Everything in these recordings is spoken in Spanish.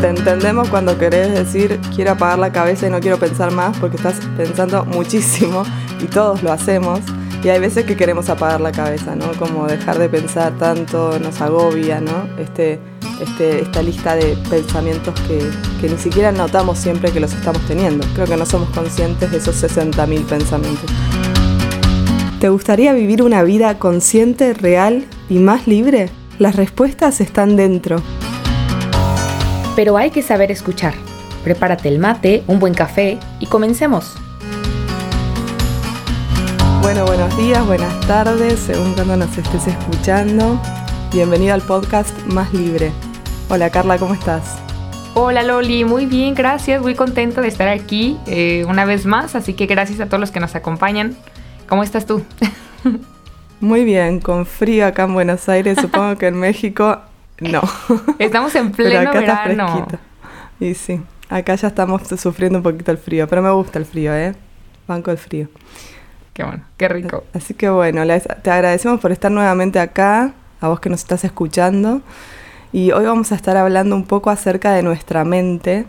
Te entendemos cuando querés decir quiero apagar la cabeza y no quiero pensar más porque estás pensando muchísimo y todos lo hacemos. Y hay veces que queremos apagar la cabeza, ¿no? Como dejar de pensar tanto nos agobia, ¿no? Este, este, esta lista de pensamientos que, que ni siquiera notamos siempre que los estamos teniendo. Creo que no somos conscientes de esos 60.000 pensamientos. ¿Te gustaría vivir una vida consciente, real y más libre? Las respuestas están dentro. Pero hay que saber escuchar. Prepárate el mate, un buen café y comencemos. Bueno, buenos días, buenas tardes, según cuando nos estés escuchando. Bienvenido al podcast Más Libre. Hola Carla, ¿cómo estás? Hola Loli, muy bien, gracias, muy contenta de estar aquí eh, una vez más, así que gracias a todos los que nos acompañan. ¿Cómo estás tú? Muy bien, con frío acá en Buenos Aires, supongo que en México no. Estamos en pleno pero acá verano. Está fresquito. Y sí, acá ya estamos sufriendo un poquito el frío, pero me gusta el frío, ¿eh? Banco el frío. Qué bueno, qué rico. Así que bueno, les- te agradecemos por estar nuevamente acá, a vos que nos estás escuchando. Y hoy vamos a estar hablando un poco acerca de nuestra mente,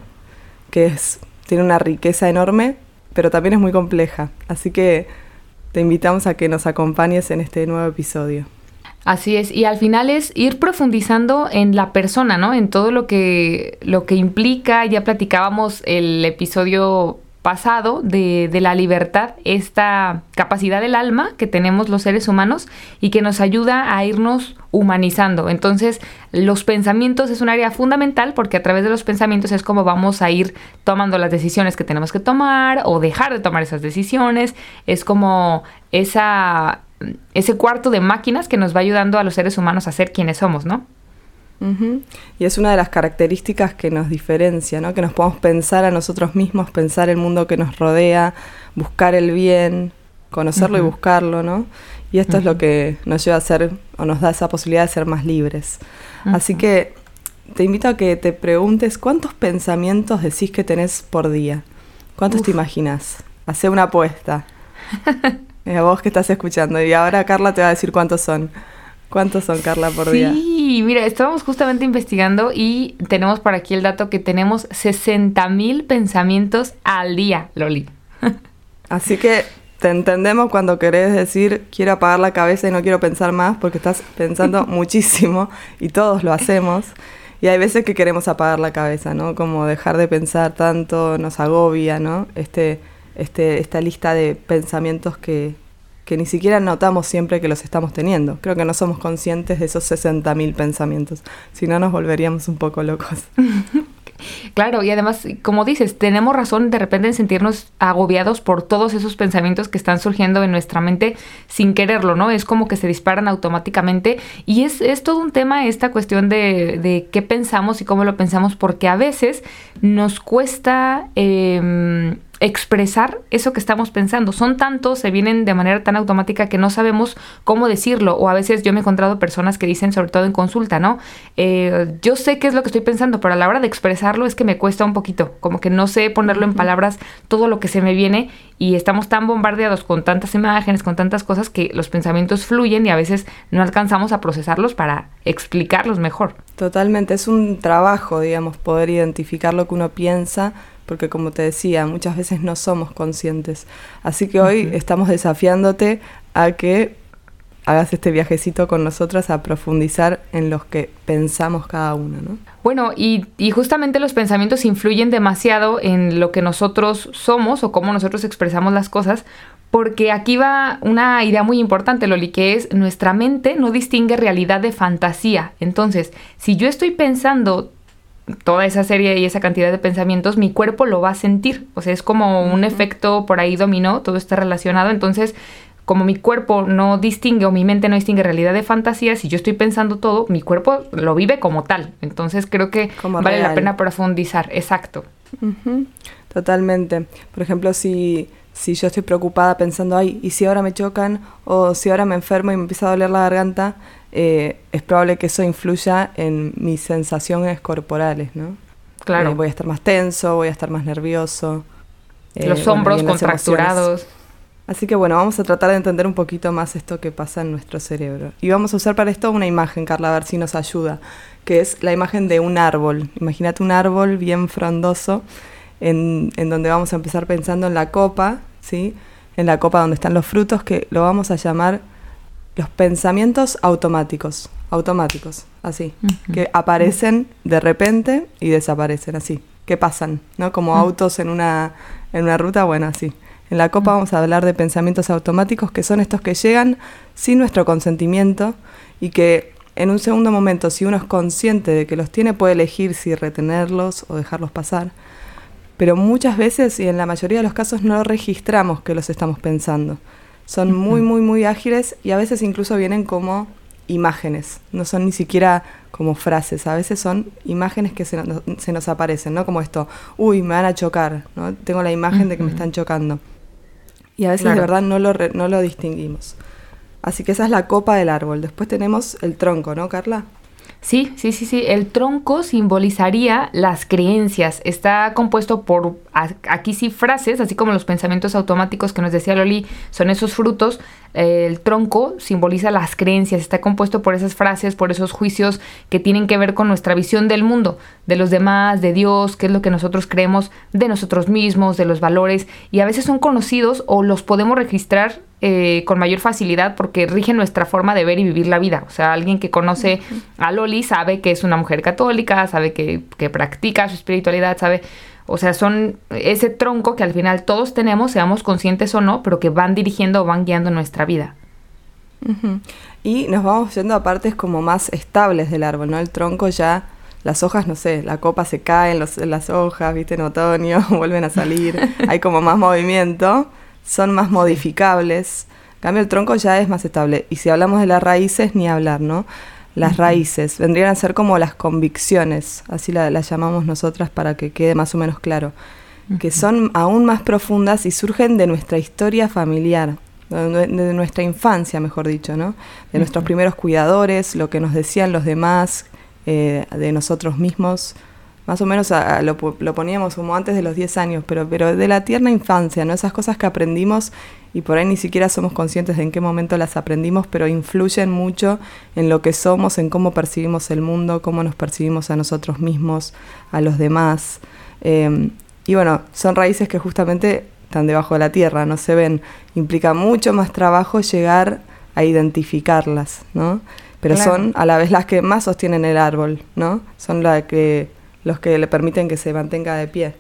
que es, tiene una riqueza enorme, pero también es muy compleja. Así que te invitamos a que nos acompañes en este nuevo episodio. Así es, y al final es ir profundizando en la persona, ¿no? En todo lo que, lo que implica, ya platicábamos el episodio pasado de, de la libertad, esta capacidad del alma que tenemos los seres humanos y que nos ayuda a irnos humanizando. Entonces, los pensamientos es un área fundamental porque a través de los pensamientos es como vamos a ir tomando las decisiones que tenemos que tomar o dejar de tomar esas decisiones. Es como esa, ese cuarto de máquinas que nos va ayudando a los seres humanos a ser quienes somos, ¿no? Y es una de las características que nos diferencia, ¿no? Que nos podemos pensar a nosotros mismos, pensar el mundo que nos rodea, buscar el bien, conocerlo y buscarlo, ¿no? Y esto es lo que nos lleva a ser, o nos da esa posibilidad de ser más libres. Así que te invito a que te preguntes cuántos pensamientos decís que tenés por día. ¿Cuántos te imaginas? Hacé una apuesta. A vos que estás escuchando. Y ahora Carla te va a decir cuántos son. ¿Cuántos son, Carla, por día? Sí, mira, estábamos justamente investigando y tenemos por aquí el dato que tenemos 60 mil pensamientos al día, Loli. Así que te entendemos cuando querés decir quiero apagar la cabeza y no quiero pensar más porque estás pensando muchísimo y todos lo hacemos. Y hay veces que queremos apagar la cabeza, ¿no? Como dejar de pensar tanto nos agobia, ¿no? Este, este, esta lista de pensamientos que, que ni siquiera notamos siempre que los estamos teniendo. Creo que no somos conscientes de esos 60.000 pensamientos. Si no, nos volveríamos un poco locos. Claro, y además, como dices, tenemos razón de repente en sentirnos agobiados por todos esos pensamientos que están surgiendo en nuestra mente sin quererlo, ¿no? Es como que se disparan automáticamente y es, es todo un tema esta cuestión de, de qué pensamos y cómo lo pensamos, porque a veces nos cuesta... em, expresar eso que estamos pensando. Son tantos, se vienen de manera tan automática que no sabemos cómo decirlo. O a veces yo me he encontrado personas que dicen, sobre todo en consulta, ¿no? Eh, yo sé qué es lo que estoy pensando, pero a la hora de expresarlo es que me cuesta un poquito. Como que no sé ponerlo en palabras todo lo que se me viene y estamos tan bombardeados con tantas imágenes, con tantas cosas que los pensamientos fluyen y a veces no alcanzamos a procesarlos para explicarlos mejor. Totalmente, es un trabajo, digamos, poder identificar lo que uno piensa, porque como te decía, muchas veces no somos conscientes. Así que hoy estamos desafiándote a que hagas este viajecito con nosotras a profundizar en los que pensamos cada uno, ¿no? Bueno, y, y, justamente los pensamientos influyen demasiado en lo que nosotros somos o cómo nosotros expresamos las cosas, porque aquí va una idea muy importante, Loli, que es nuestra mente no distingue realidad de fantasía. Entonces, si yo estoy pensando toda esa serie y esa cantidad de pensamientos, mi cuerpo lo va a sentir. O sea, es como un efecto por ahí dominó, todo está relacionado. Entonces, como mi cuerpo no distingue o mi mente no distingue realidad de fantasía, si yo estoy pensando todo, mi cuerpo lo vive como tal. Entonces creo que Como vale real. la pena profundizar. Exacto. Totalmente. Por ejemplo, si, si yo estoy preocupada pensando, ay, ¿y si ahora me chocan? O si ahora me enfermo y me empieza a doler la garganta, eh, es probable que eso influya en mis sensaciones corporales, ¿no? Claro. Eh, voy a estar más tenso, voy a estar más nervioso. eh, Los bueno, hombros las contracturados. emociones. Así que bueno, vamos a tratar de entender un poquito más esto que pasa en nuestro cerebro. Y vamos a usar para esto una imagen, Carla, a ver si nos ayuda. que es la imagen de un árbol. Imagínate un árbol bien frondoso, en, en, donde vamos a empezar pensando en la copa, ¿sí? en la copa donde están los frutos, que lo vamos a llamar los pensamientos automáticos, automáticos, así, que aparecen de repente y desaparecen, así, que pasan, ¿no? Como autos en una, en una ruta, bueno, así. En la copa vamos a hablar de pensamientos automáticos, que son estos que llegan sin nuestro consentimiento y que en un segundo momento, si uno es consciente de que los tiene, puede elegir si retenerlos o dejarlos pasar. Pero muchas veces, y en la mayoría de los casos, no registramos que los estamos pensando. Son muy, muy, muy ágiles y a veces incluso vienen como imágenes, no son ni siquiera como frases, a veces son imágenes que se, nos aparecen, ¿no? Como esto, uy, me van a chocar, ¿no? Tengo la imagen de que me están chocando. Y a veces de verdad no lo, no lo distinguimos. Así que esa es la copa del árbol. Después tenemos el tronco, ¿no, Carla? Sí, sí, sí, sí. El tronco simbolizaría las creencias. Está compuesto por, aquí sí, frases, así como los pensamientos automáticos que nos decía Loli, son esos frutos. El tronco simboliza las creencias, está compuesto por esas frases, por esos juicios que tienen que ver con nuestra visión del mundo, de los demás, de Dios, qué es lo que nosotros creemos de nosotros mismos, de los valores, y a veces son conocidos o los podemos registrar eh, con mayor facilidad porque rige nuestra forma de ver y vivir la vida. O sea, alguien que conoce a Loli sabe que es una mujer católica, sabe que, practica su espiritualidad, sabe... O sea, son ese tronco que al final todos tenemos, seamos conscientes o no, pero que van dirigiendo o van guiando nuestra vida. Y nos vamos yendo a partes como más estables del árbol, ¿no? El tronco ya, las hojas, no sé, la copa se cae en las hojas, viste, en otoño, vuelven a salir, hay como más movimiento son más modificables. En cambio, el tronco ya es más estable. Y si hablamos de las raíces, ni hablar, ¿no? Las raíces vendrían a ser como las convicciones, así las llamamos nosotras para que quede más o menos claro, que son aún más profundas y surgen de nuestra historia familiar, de, nuestra infancia, mejor dicho, ¿no? De nuestros primeros cuidadores, lo que nos decían los demás, eh, de nosotros mismos más o menos lo, poníamos como antes de los 10 años, pero, pero de la tierna infancia, ¿no? Esas cosas que aprendimos y por ahí ni siquiera somos conscientes de en qué momento las aprendimos, pero influyen mucho en lo que somos, en cómo percibimos el mundo, cómo nos percibimos a nosotros mismos, a los demás. Em, y bueno, son raíces que justamente están debajo de la tierra, no se ven. Implica mucho más trabajo llegar a identificarlas, ¿no? Pero son a la vez las que más sostienen el árbol, ¿no? Son las que los que le permiten que se mantenga de pie.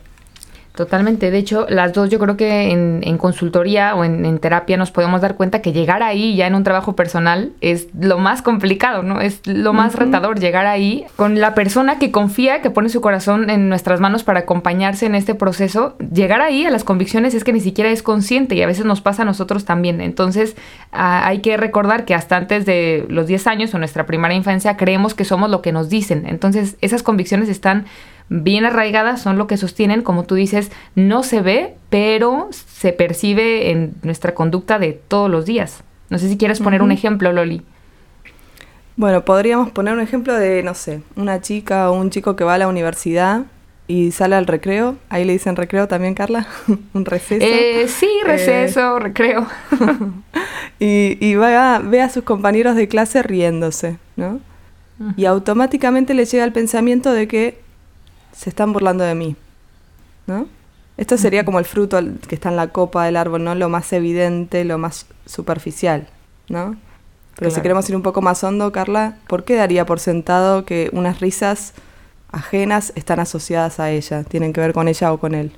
Totalmente. De hecho, las dos yo creo que en, consultoría o en, terapia nos podemos dar cuenta que llegar ahí ya en un trabajo personal es lo más complicado, ¿no? Es lo más retador llegar ahí con la persona que confía, que pone su corazón en nuestras manos para acompañarse en este proceso. Llegar ahí a las convicciones es que ni siquiera es consciente y a veces nos pasa a nosotros también. Entonces hay que recordar que hasta antes de los 10 años o nuestra primera infancia creemos que somos lo que nos dicen. Entonces esas convicciones están bien arraigadas son lo que sostienen, como tú dices, no se ve, pero se percibe en nuestra conducta de todos los días. No sé si quieres poner un ejemplo, Loli. Bueno, podríamos poner un ejemplo de, no sé, una chica o un chico que va a la universidad y sale al recreo. Ahí le dicen recreo también, Carla. un receso. Eh, sí, receso, eh, recreo. y, y va, ve a sus compañeros de clase riéndose, ¿no? Y automáticamente le llega el pensamiento de que se están burlando de mí, ¿no? Esto sería como el fruto que está en la copa del árbol, ¿no? Lo más evidente, lo más superficial, ¿no? Pero si queremos ir un poco más hondo, Carla, ¿por qué daría por sentado que unas risas ajenas están asociadas a ella? Tienen que ver con ella o con él.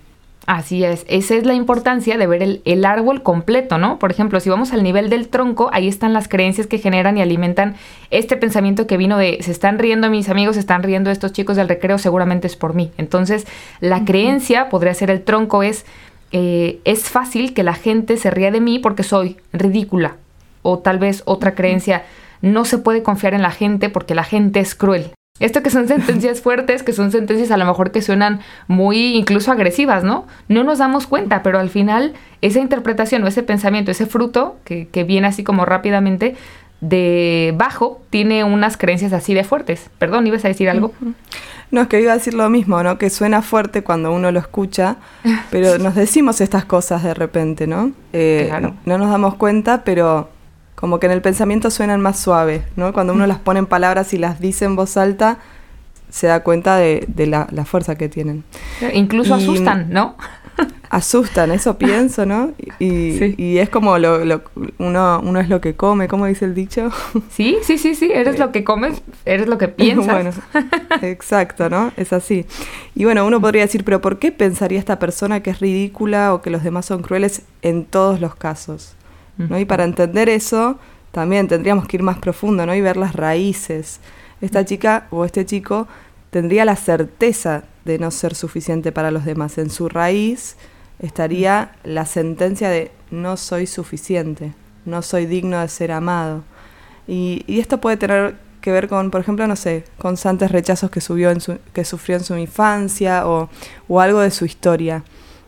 Así es, esa es la importancia de ver el, árbol completo, ¿no? Por ejemplo, si vamos al nivel del tronco, ahí están las creencias que generan y alimentan este pensamiento que vino de se están riendo mis amigos, se están riendo estos chicos del recreo, seguramente es por mí. Entonces, la creencia podría ser el tronco, es, eh, es fácil que la gente se ría de mí porque soy ridícula. O tal vez otra creencia, no se puede confiar en la gente porque la gente es cruel. Esto que son sentencias fuertes, que son sentencias a lo mejor que suenan muy incluso agresivas, ¿no? No nos damos cuenta, pero al final esa interpretación o ese pensamiento, ese fruto que, que viene así como rápidamente de bajo, tiene unas creencias así de fuertes. Perdón, ¿ibas a decir algo? No, es que iba a decir lo mismo, ¿no? Que suena fuerte cuando uno lo escucha, pero nos decimos estas cosas de repente, ¿no? Eh, no nos damos cuenta, pero como que en el pensamiento suenan más suaves, ¿no? Cuando uno las pone en palabras y las dice en voz alta, se da cuenta de, la, fuerza que tienen. Incluso asustan, ¿no? asustan, eso pienso, ¿no? Y, es como lo, uno, uno es lo que come, ¿cómo dice el dicho? Sí, sí, sí, sí, eres lo que comes, eres lo que piensas. Bueno, exacto, ¿no? Es así. Y bueno, uno podría decir, pero ¿por qué pensaría esta persona que es ridícula o que los demás son crueles en todos los casos? ¿No? Y para entender eso, también tendríamos que ir más profundo, ¿no? Y ver las raíces. Esta chica o este chico tendría la certeza de no ser suficiente para los demás. En su raíz estaría la sentencia de no soy suficiente, no soy digno de ser amado. Y, esto puede tener que ver con, por ejemplo, no sé, constantes rechazos que, subió en su, que sufrió en su infancia o, algo de su historia,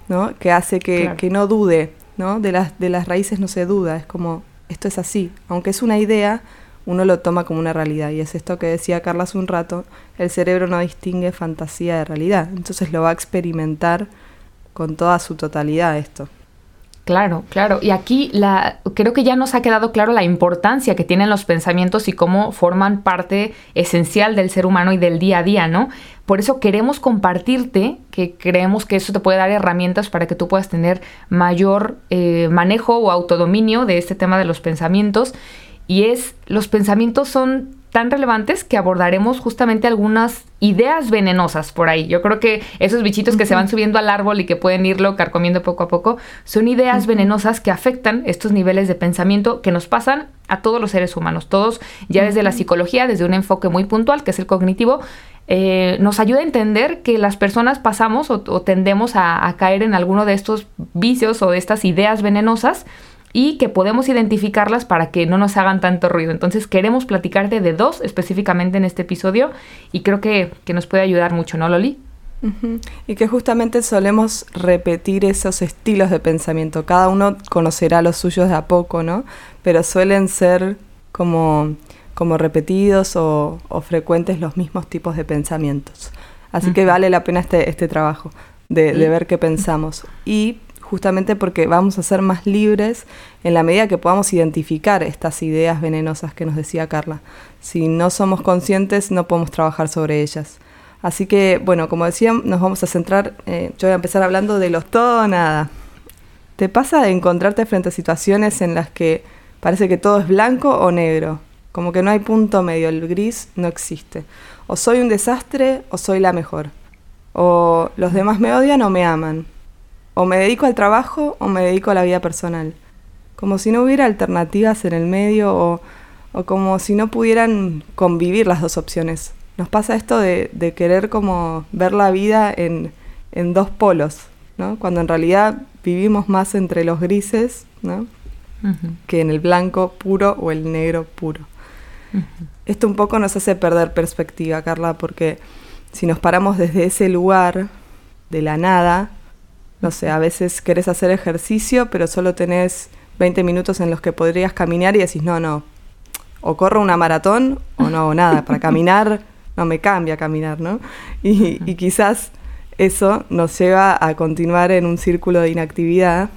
¿no? Que hace que, que no dude, ¿no? De las, de las raíces no se duda, es como, esto es así, aunque es una idea, uno lo toma como una realidad. Y es esto que decía Carla hace un rato, el cerebro no distingue fantasía de realidad, entonces lo va a experimentar con toda su totalidad esto. Claro, claro. Y aquí la, creo que ya nos ha quedado claro la importancia que tienen los pensamientos y cómo forman parte esencial del ser humano y del día a día, ¿no? Por eso queremos compartirte, que creemos que eso te puede dar herramientas para que tú puedas tener mayor eh, manejo o autodominio de este tema de los pensamientos. Y es, los pensamientos son tan relevantes que abordaremos justamente algunas ideas venenosas por ahí. Yo creo que esos bichitos que se van subiendo al árbol y que pueden irlo carcomiendo poco a poco, son ideas venenosas que afectan estos niveles de pensamiento que nos pasan a todos los seres humanos. Todos, ya desde la psicología, desde un enfoque muy puntual, que es el cognitivo, eh, nos ayuda a entender que las personas pasamos o, tendemos a, a caer en alguno de estos vicios o de estas ideas venenosas y que podemos identificarlas para que no nos hagan tanto ruido. Entonces queremos platicarte de dos específicamente en este episodio y creo que, nos puede ayudar mucho, ¿no, Loli? Y que justamente solemos repetir esos estilos de pensamiento. Cada uno conocerá los suyos de a poco, ¿no? Pero suelen ser como, como repetidos o, frecuentes los mismos tipos de pensamientos. Así que vale la pena este, este trabajo de, de ver qué pensamos. Y justamente porque vamos a ser más libres en la medida que podamos identificar estas ideas venenosas que nos decía Carla. Si no somos conscientes, no podemos trabajar sobre ellas. Así que, bueno, como decía, nos vamos a centrar, eh, yo voy a empezar hablando de los todo o nada. ¿Te pasa de encontrarte frente a situaciones en las que parece que todo es blanco o negro? Como que no hay punto medio, el gris no existe. O soy un desastre o soy la mejor. O los demás me odian o me aman. O me dedico al trabajo o me dedico a la vida personal. Como si no hubiera alternativas en el medio o, como si no pudieran convivir las dos opciones. Nos pasa esto de, querer como ver la vida en, dos polos, ¿no? Cuando en realidad vivimos más entre los grises, ¿no? Que en el blanco puro o el negro puro. Esto un poco nos hace perder perspectiva, Carla, porque si nos paramos desde ese lugar de la nada, no sé, a veces querés hacer ejercicio, pero solo tenés 20 minutos en los que podrías caminar y decís, no, no, o corro una maratón o no hago nada. Para caminar no me cambia caminar, ¿no? Y, y, quizás eso nos lleva a continuar en un círculo de inactividad,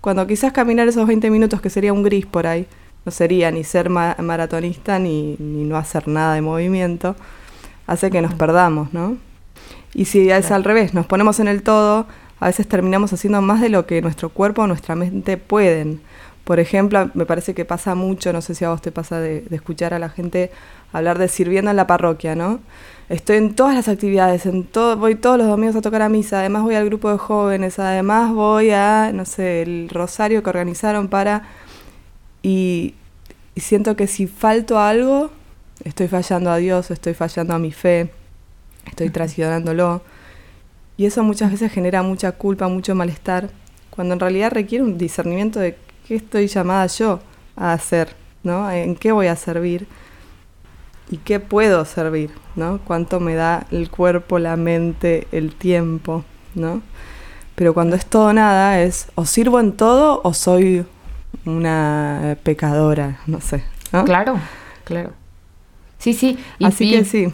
cuando quizás caminar esos 20 minutos, que sería un gris por ahí, no sería ni ser maratonista ni, ni, no hacer nada de movimiento, hace que nos perdamos, ¿no? Y si es al revés, nos ponemos en el todo, a veces terminamos haciendo más de lo que nuestro cuerpo o nuestra mente pueden. Por ejemplo, me parece que pasa mucho, no sé si a vos te pasa de, escuchar a la gente hablar de sirviendo en la parroquia, ¿no? Estoy en todas las actividades, en todo, voy todos los domingos a tocar a misa, además voy al grupo de jóvenes, además voy a, no sé, el rosario que organizaron para... Y, y siento que si falto algo, estoy fallando a Dios, estoy fallando a mi fe, estoy traicionándolo. Y eso muchas veces genera mucha culpa, mucho malestar, cuando en realidad requiere un discernimiento de qué estoy llamada yo a hacer, ¿no? En qué voy a servir y qué puedo servir, ¿no? Cuánto me da el cuerpo, la mente, el tiempo, ¿no? Pero cuando es todo nada es o sirvo en todo o soy una pecadora, no sé. Claro, claro. Sí, sí. Así que sí.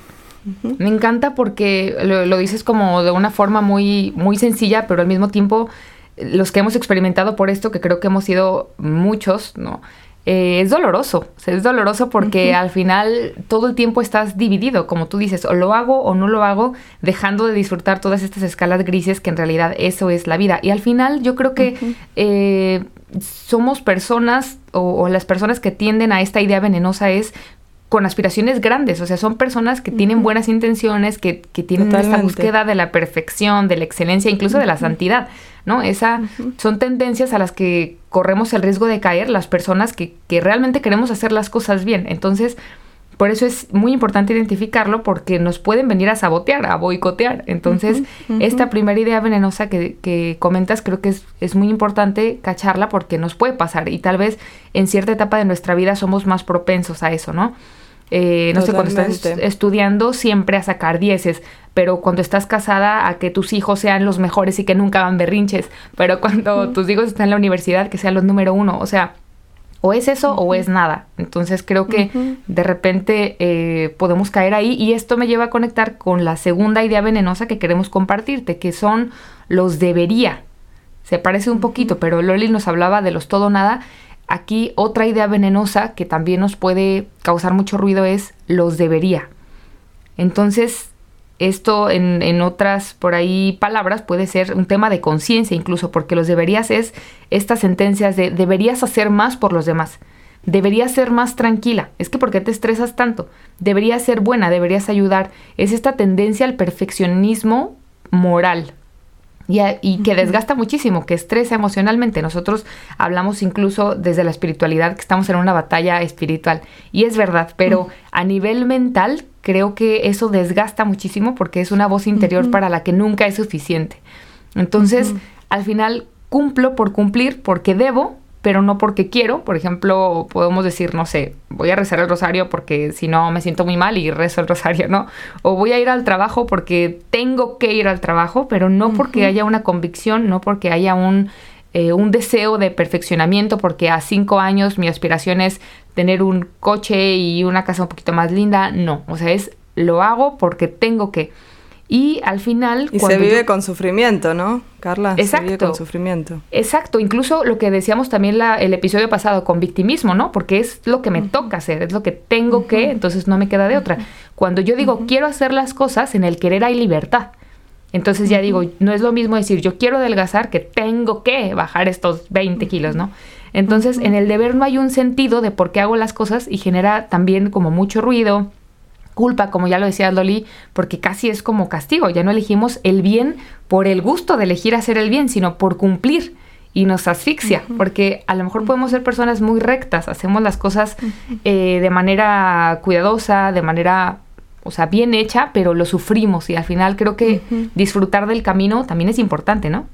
Me encanta porque lo, dices como de una forma muy, muy sencilla, pero al mismo tiempo los que hemos experimentado por esto, que creo que hemos sido muchos, ¿no? eh, es doloroso. es doloroso porque al final todo el tiempo estás dividido, como tú dices, o lo hago o no lo hago, dejando de disfrutar todas estas escalas grises que en realidad eso es la vida. Y al final yo creo que eh, somos personas o, las personas que tienden a esta idea venenosa es con aspiraciones grandes, o sea, son personas que tienen buenas intenciones, que, que tienen esta búsqueda de la perfección, de la excelencia, incluso de la santidad, ¿no? Esa son tendencias a las que corremos el riesgo de caer las personas que, que realmente queremos hacer las cosas bien. Entonces, por eso es muy importante identificarlo porque nos pueden venir a sabotear, a boicotear. Entonces, esta primera idea venenosa que, que comentas creo que es, es, muy importante cacharla porque nos puede pasar y tal vez en cierta etapa de nuestra vida somos más propensos a eso, ¿no? Eh, no sé, cuando estás estudiando siempre a sacar dieces, pero cuando estás casada a que tus hijos sean los mejores y que nunca hagan berrinches, pero cuando tus hijos están en la universidad que sean los número uno, o sea, o es eso o es nada. Entonces creo que de repente eh, podemos caer ahí y esto me lleva a conectar con la segunda idea venenosa que queremos compartirte, que son los debería. Se parece un poquito, pero Loli nos hablaba de los todo nada Aquí otra idea venenosa que también nos puede causar mucho ruido es los debería. Entonces, esto en, otras por ahí palabras puede ser un tema de conciencia incluso, porque los deberías es estas sentencias de deberías hacer más por los demás. Deberías ser más tranquila. Es que ¿por qué te estresas tanto? Deberías ser buena, deberías ayudar. Es esta tendencia al perfeccionismo moral, y, que desgasta muchísimo, que estresa emocionalmente. Nosotros hablamos incluso desde la espiritualidad que estamos en una batalla espiritual. Y es verdad, pero a nivel mental creo que eso desgasta muchísimo porque es una voz interior para la que nunca es suficiente. Entonces, al final cumplo por cumplir porque debo, pero no porque quiero. Por ejemplo, podemos decir, no sé, voy a rezar el rosario porque si no me siento muy mal y rezo el rosario, ¿no? O voy a ir al trabajo porque tengo que ir al trabajo, pero no porque haya una convicción, no porque haya un, eh, un deseo de perfeccionamiento, porque a cinco años mi aspiración es tener un coche y una casa un poquito más linda. No, o sea, es lo hago porque tengo que. Y al final... Y se vive con sufrimiento, ¿no, Carla? Exacto. Se vive con sufrimiento. Exacto. Incluso lo que decíamos también la, el episodio pasado con victimismo, ¿no? Porque es lo que me toca hacer, es lo que tengo que, entonces no me queda de otra. Cuando yo digo quiero hacer las cosas, en el querer hay libertad. Entonces ya digo, no es lo mismo decir yo quiero adelgazar que tengo que bajar estos 20 kilos, ¿no? Entonces en el deber no hay un sentido de por qué hago las cosas y genera también como mucho ruido, culpa, como ya lo decía Loli, porque casi es como castigo. Ya no elegimos el bien por el gusto de elegir hacer el bien, sino por cumplir. Y nos asfixia, porque a lo mejor podemos ser personas muy rectas, hacemos las cosas eh, de manera cuidadosa, de manera, o sea, bien hecha, pero lo sufrimos y al final creo que disfrutar del camino también es importante, ¿no?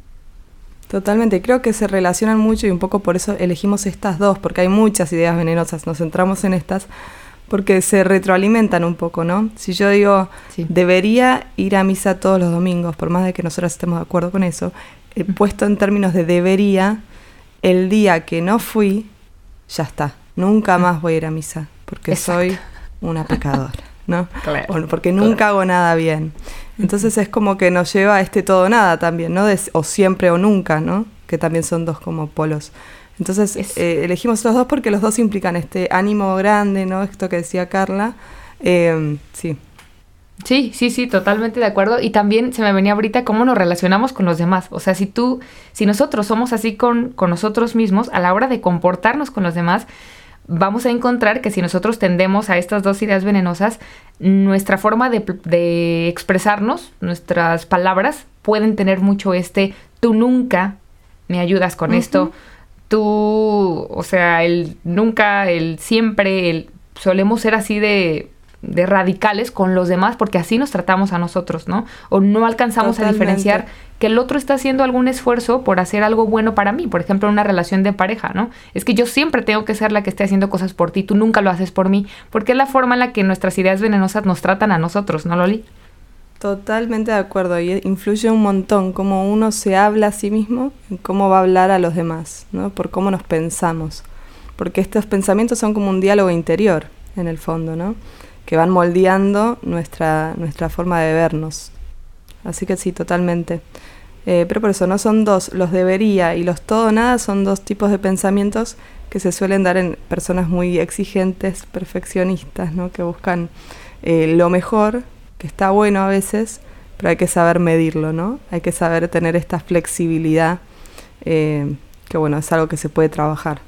Totalmente, creo que se relacionan mucho y un poco por eso elegimos estas dos, porque hay muchas ideas venenosas, nos centramos en estas, porque se retroalimentan un poco, ¿no? Si yo digo, debería ir a misa todos los domingos, por más de que nosotros estemos de acuerdo con eso, puesto en términos de debería, el día que no fui, ya está, nunca más voy a ir a misa, porque soy una pecadora, ¿no? O porque nunca hago nada bien. Entonces es como que nos lleva a este todo nada también, ¿no? o siempre o nunca, ¿no? Que también son dos como polos. Entonces eh, elegimos los dos porque los dos implican este ánimo grande, ¿no? Esto que decía Carla. Eh, sí. Sí, sí, sí, totalmente de acuerdo. Y también se me venía ahorita cómo nos relacionamos con los demás. O sea, si tú, si nosotros somos así con, con nosotros mismos, a la hora de comportarnos con los demás, vamos a encontrar que si nosotros tendemos a estas dos ideas venenosas, nuestra forma de, de expresarnos, nuestras palabras, pueden tener mucho este, tú nunca me ayudas con esto, tú, o sea, el nunca, el siempre, el solemos ser así de, de radicales con los demás porque así nos tratamos a nosotros, ¿no? O no alcanzamos a diferenciar que el otro está haciendo algún esfuerzo por hacer algo bueno para mí, por ejemplo, una relación de pareja, ¿no? Es que yo siempre tengo que ser la que esté haciendo cosas por ti, tú nunca lo haces por mí, porque es la forma en la que nuestras ideas venenosas nos tratan a nosotros, ¿no, Loli? Totalmente de acuerdo y influye un montón cómo uno se habla a sí mismo cómo va a hablar a los demás, ¿no? Por cómo nos pensamos. Porque estos pensamientos son como un diálogo interior, en el fondo, ¿no? Que van moldeando nuestra, nuestra forma de vernos. Así que sí, totalmente. Eh, pero por eso no son dos, los debería y los todo nada son dos tipos de pensamientos que se suelen dar en personas muy exigentes, perfeccionistas, ¿no? que buscan eh, lo mejor, que está bueno a veces, pero hay que saber medirlo, ¿no? Hay que saber tener esta flexibilidad, eh, que bueno, es algo que se puede trabajar.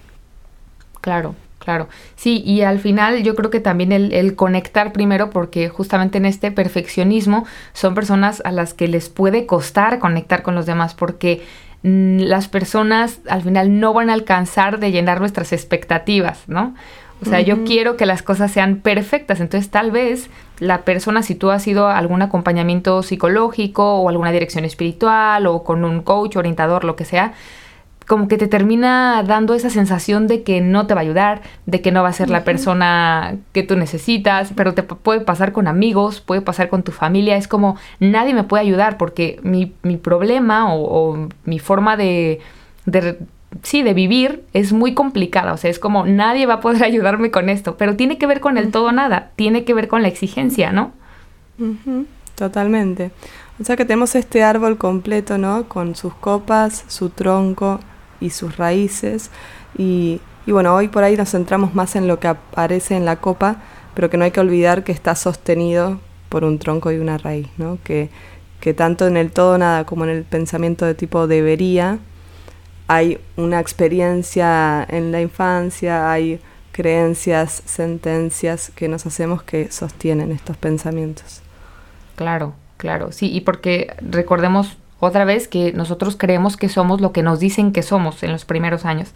Claro, claro. Sí, y al final yo creo que también el, conectar primero, porque justamente en este perfeccionismo son personas a las que les puede costar conectar con los demás, porque mm, las personas al final no van a alcanzar de llenar nuestras expectativas, ¿no? O sea, yo quiero que las cosas sean perfectas. Entonces, tal vez la persona, si tú has ido a algún acompañamiento psicológico o alguna dirección espiritual o con un coach, orientador, lo que sea, como que te termina dando esa sensación de que no te va a ayudar, de que no va a ser la persona que tú necesitas, pero te puede pasar con amigos, puede pasar con tu familia, es como nadie me puede ayudar porque mi, mi problema o, mi forma de, de sí, de vivir es muy complicada. O sea, es como nadie va a poder ayudarme con esto, pero tiene que ver con el todo nada, tiene que ver con la exigencia, ¿no? Totalmente. O sea que tenemos este árbol completo, ¿no? Con sus copas, su tronco y sus raíces. Y, y bueno, hoy por ahí nos centramos más en lo que aparece en la copa, pero que no hay que olvidar que está sostenido por un tronco y una raíz, ¿no? Que, que tanto en el todo nada como en el pensamiento de tipo debería, hay una experiencia en la infancia, hay creencias, sentencias que nos hacemos que sostienen estos pensamientos. Claro, claro, sí, y porque recordemos otra vez que nosotros creemos que somos lo que nos dicen que somos en los primeros años.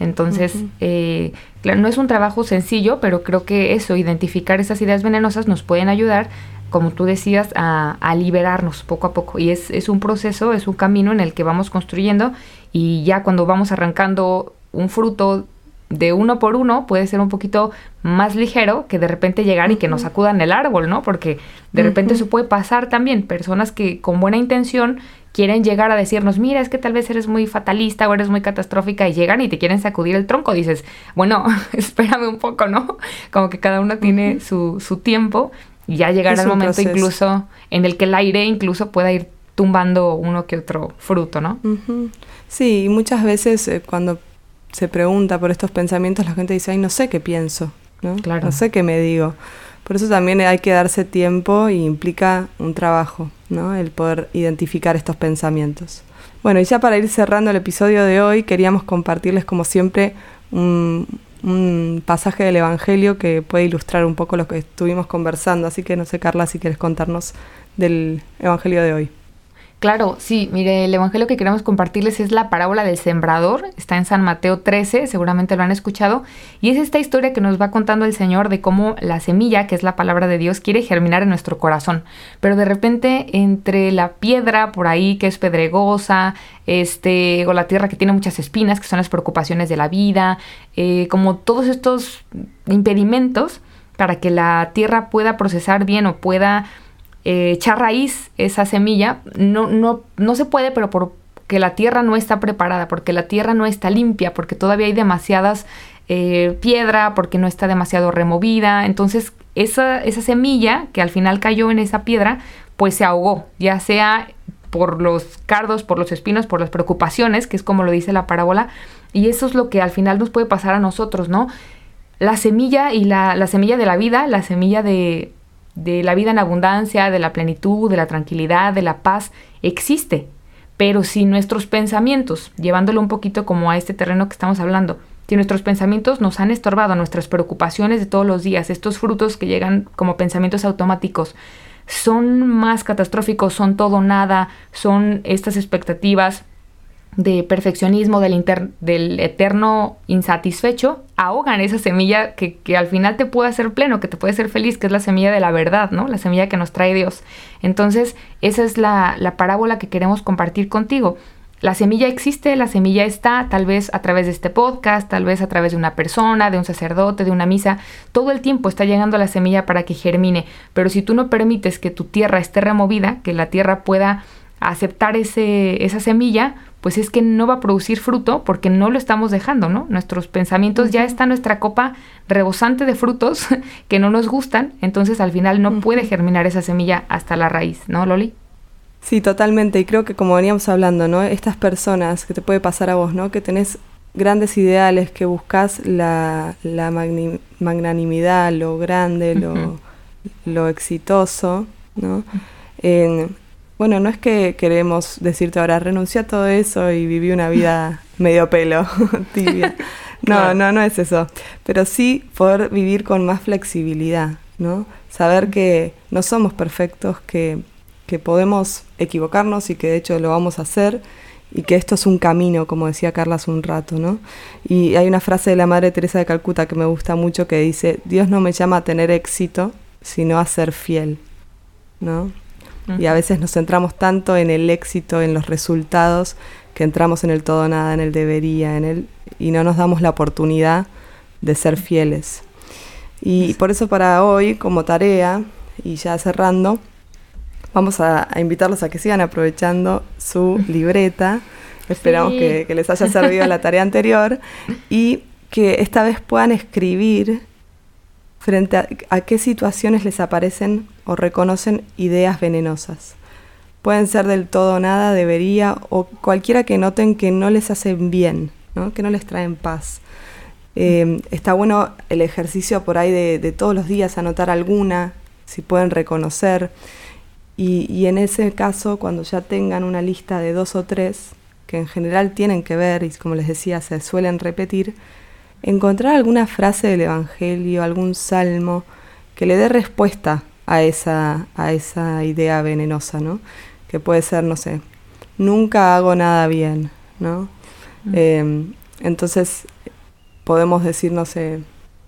Entonces, eh, claro, no es un trabajo sencillo, pero creo que eso, identificar esas ideas venenosas nos pueden ayudar como tú decías, a, liberarnos poco a poco. Y es, es, un proceso, es un camino en el que vamos construyendo y ya cuando vamos arrancando un fruto de uno por uno puede ser un poquito más ligero que de repente llegar y que nos sacudan el árbol, ¿no? Porque de repente eso puede pasar también. Personas que con buena intención quieren llegar a decirnos, mira, es que tal vez eres muy fatalista o eres muy catastrófica y llegan y te quieren sacudir el tronco. Dices, bueno, espérame un poco, ¿no? Como que cada uno tiene su, su tiempo y ya llegará el momento incluso en el que el aire incluso pueda ir tumbando uno que otro fruto, ¿no? Sí, y muchas veces eh, cuando se pregunta por estos pensamientos, la gente dice, ay, no sé qué pienso, ¿no? Claro. No sé qué me digo. Por eso también hay que darse tiempo y implica un trabajo, ¿no? El poder identificar estos pensamientos. Bueno, y ya para ir cerrando el episodio de hoy, queríamos compartirles como siempre un, un pasaje del Evangelio que puede ilustrar un poco lo que estuvimos conversando. Así que no sé, Carla, si quieres contarnos del Evangelio de hoy. Claro, sí, mire, el Evangelio que queremos compartirles es la parábola del sembrador, está en San Mateo 13, seguramente lo han escuchado, y es esta historia que nos va contando el Señor de cómo la semilla, que es la palabra de Dios, quiere germinar en nuestro corazón, pero de repente entre la piedra por ahí que es pedregosa, este, o la tierra que tiene muchas espinas, que son las preocupaciones de la vida, eh, como todos estos impedimentos para que la tierra pueda procesar bien o pueda eh, echar raíz esa semilla, no, no, no se puede, pero porque la tierra no está preparada, porque la tierra no está limpia, porque todavía hay demasiadas eh, piedra, porque no está demasiado removida. Entonces, esa, esa semilla que al final cayó en esa piedra, pues se ahogó, ya sea por los cardos, por los espinos, por las preocupaciones, que es como lo dice la parábola, y eso es lo que al final nos puede pasar a nosotros, ¿no? La semilla y la, la semilla de la vida, la semilla de, de la vida en abundancia, de la plenitud, de la tranquilidad, de la paz, existe. Pero si nuestros pensamientos, llevándolo un poquito como a este terreno que estamos hablando, si nuestros pensamientos nos han estorbado, nuestras preocupaciones de todos los días, estos frutos que llegan como pensamientos automáticos, son más catastróficos, son todo nada, son estas expectativas de perfeccionismo, del, del eterno insatisfecho, ahogan esa semilla que, al final te puede hacer pleno, que te puede hacer feliz, que es la semilla de la verdad, ¿no? La semilla que nos trae Dios. Entonces, esa es la, la parábola que queremos compartir contigo. La semilla existe, la semilla está, tal vez a través de este podcast, tal vez a través de una persona, de un sacerdote, de una misa. Todo el tiempo está llegando la semilla para que germine. Pero si tú no permites que tu tierra esté removida, que la tierra pueda aceptar ese, esa semilla, pues es que no va a producir fruto porque no lo estamos dejando, ¿no? Nuestros pensamientos ya está nuestra copa rebosante de frutos que no nos gustan, entonces al final no puede germinar esa semilla hasta la raíz, ¿no, Loli? Sí, totalmente. Y creo que como veníamos hablando, ¿no? Estas personas que te puede pasar a vos, ¿no? Que tenés grandes ideales, que buscas la, la magnanimidad, lo grande, lo, lo exitoso, ¿no? Bueno, no es que queremos decirte ahora renuncia a todo eso y viví una vida medio pelo, tibia. No, no, no es eso. Pero sí poder vivir con más flexibilidad, ¿no? Saber que no somos perfectos, que que podemos equivocarnos y que de hecho lo vamos a hacer y que esto es un camino, como decía Carla hace un rato, ¿no? Y hay una frase de la Madre Teresa de Calcuta que me gusta mucho que dice, Dios no me llama a tener éxito, sino a ser fiel, ¿no? Y a veces nos centramos tanto en el éxito, en los resultados, que entramos en el todo nada, en el debería, en el y no nos damos la oportunidad de ser fieles. Y por eso para hoy, como tarea, y ya cerrando, Vamos a, invitarlos a que sigan aprovechando su libreta. Esperamos que, les haya servido la tarea anterior y que esta vez puedan escribir frente a, qué situaciones les aparecen o reconocen ideas venenosas. Pueden ser del todo nada, debería, o cualquiera que noten que no les hacen bien, que no les traen paz. Eh, está bueno el ejercicio por ahí de, de, todos los días anotar alguna, si pueden reconocer. Y, en ese caso, cuando ya tengan una lista de dos o tres, que en general tienen que ver, y como les decía, se suelen repetir, encontrar alguna frase del Evangelio, algún salmo, que le dé respuesta a esa, a esa idea venenosa, ¿no? Que puede ser, no sé, nunca hago nada bien, ¿no? Mm. Em, entonces, podemos decir, no sé,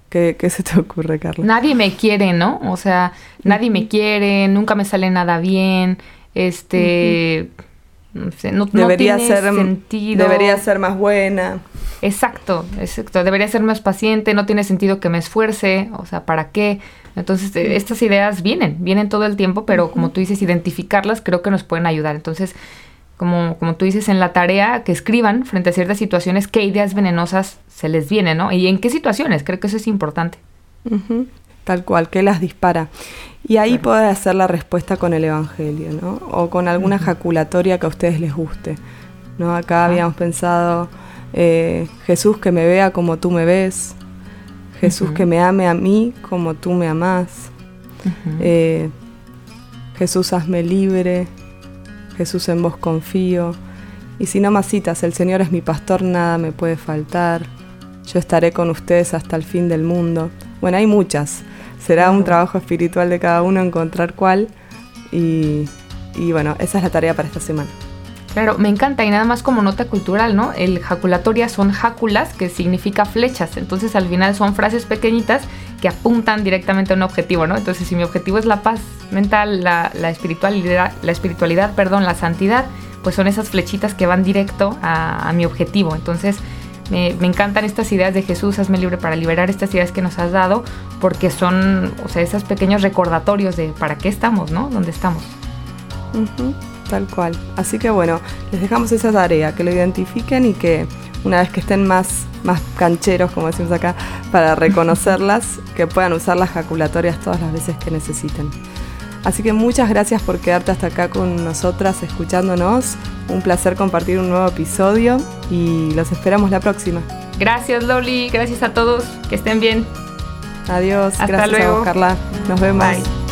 ¿Qué, se te ocurre, Carla? Nadie me quiere, ¿no? O sea, nadie me quiere, nunca me sale nada bien, este... No, sé, no, debería ser, sentido. Debería ser más buena. Exacto, exacto. Debería ser más paciente, no tiene sentido que me esfuerce, o sea, ¿para qué? Entonces, eh, estas ideas vienen, vienen todo el tiempo, pero como tú dices, identificarlas creo que nos pueden ayudar. Entonces, como, como tú dices, en la tarea que escriban frente a ciertas situaciones qué ideas venenosas se les vienen, ¿no? Y en qué situaciones, creo que eso es importante. Tal cual, que las dispara. Y ahí puede hacer la respuesta con el Evangelio, ¿no? O con alguna jaculatoria que a ustedes les guste. ¿no? Acá habíamos pensado, eh, Jesús que me vea como tú me ves, Jesús que me ame a mí como tú me amás, eh, Jesús hazme libre, Jesús en vos confío. Y si no masitas, el Señor es mi pastor, nada me puede faltar. Yo estaré con ustedes hasta el fin del mundo. Bueno, hay muchas. Será un trabajo espiritual de cada uno encontrar cuál. Y, y bueno, esa es la tarea para esta semana. Claro, me encanta y nada más como nota cultural, ¿no? El jaculatoria son jáculas, que significa flechas, entonces al final son frases pequeñitas que apuntan directamente a un objetivo, ¿no? Entonces si mi objetivo es la paz mental, la, espiritualidad, la espiritualidad, perdón, la santidad, pues son esas flechitas que van directo a, mi objetivo. Entonces me, encantan estas ideas de Jesús, hazme libre para liberar estas ideas que nos has dado, porque son, o sea, esos pequeños recordatorios de para qué estamos, ¿no? ¿Dónde estamos? Tal cual. Así que bueno, les dejamos esa tarea, que lo identifiquen y que una vez que estén más, más cancheros, como decimos acá, para reconocerlas, que puedan usar las jaculatorias todas las veces que necesiten. Así que muchas gracias por quedarte hasta acá con nosotras, escuchándonos. Un placer compartir un nuevo episodio y los esperamos la próxima. Gracias, Loli. Gracias a todos. Que estén bien. Adiós. gracias a vos, Carla. Nos vemos. Bye.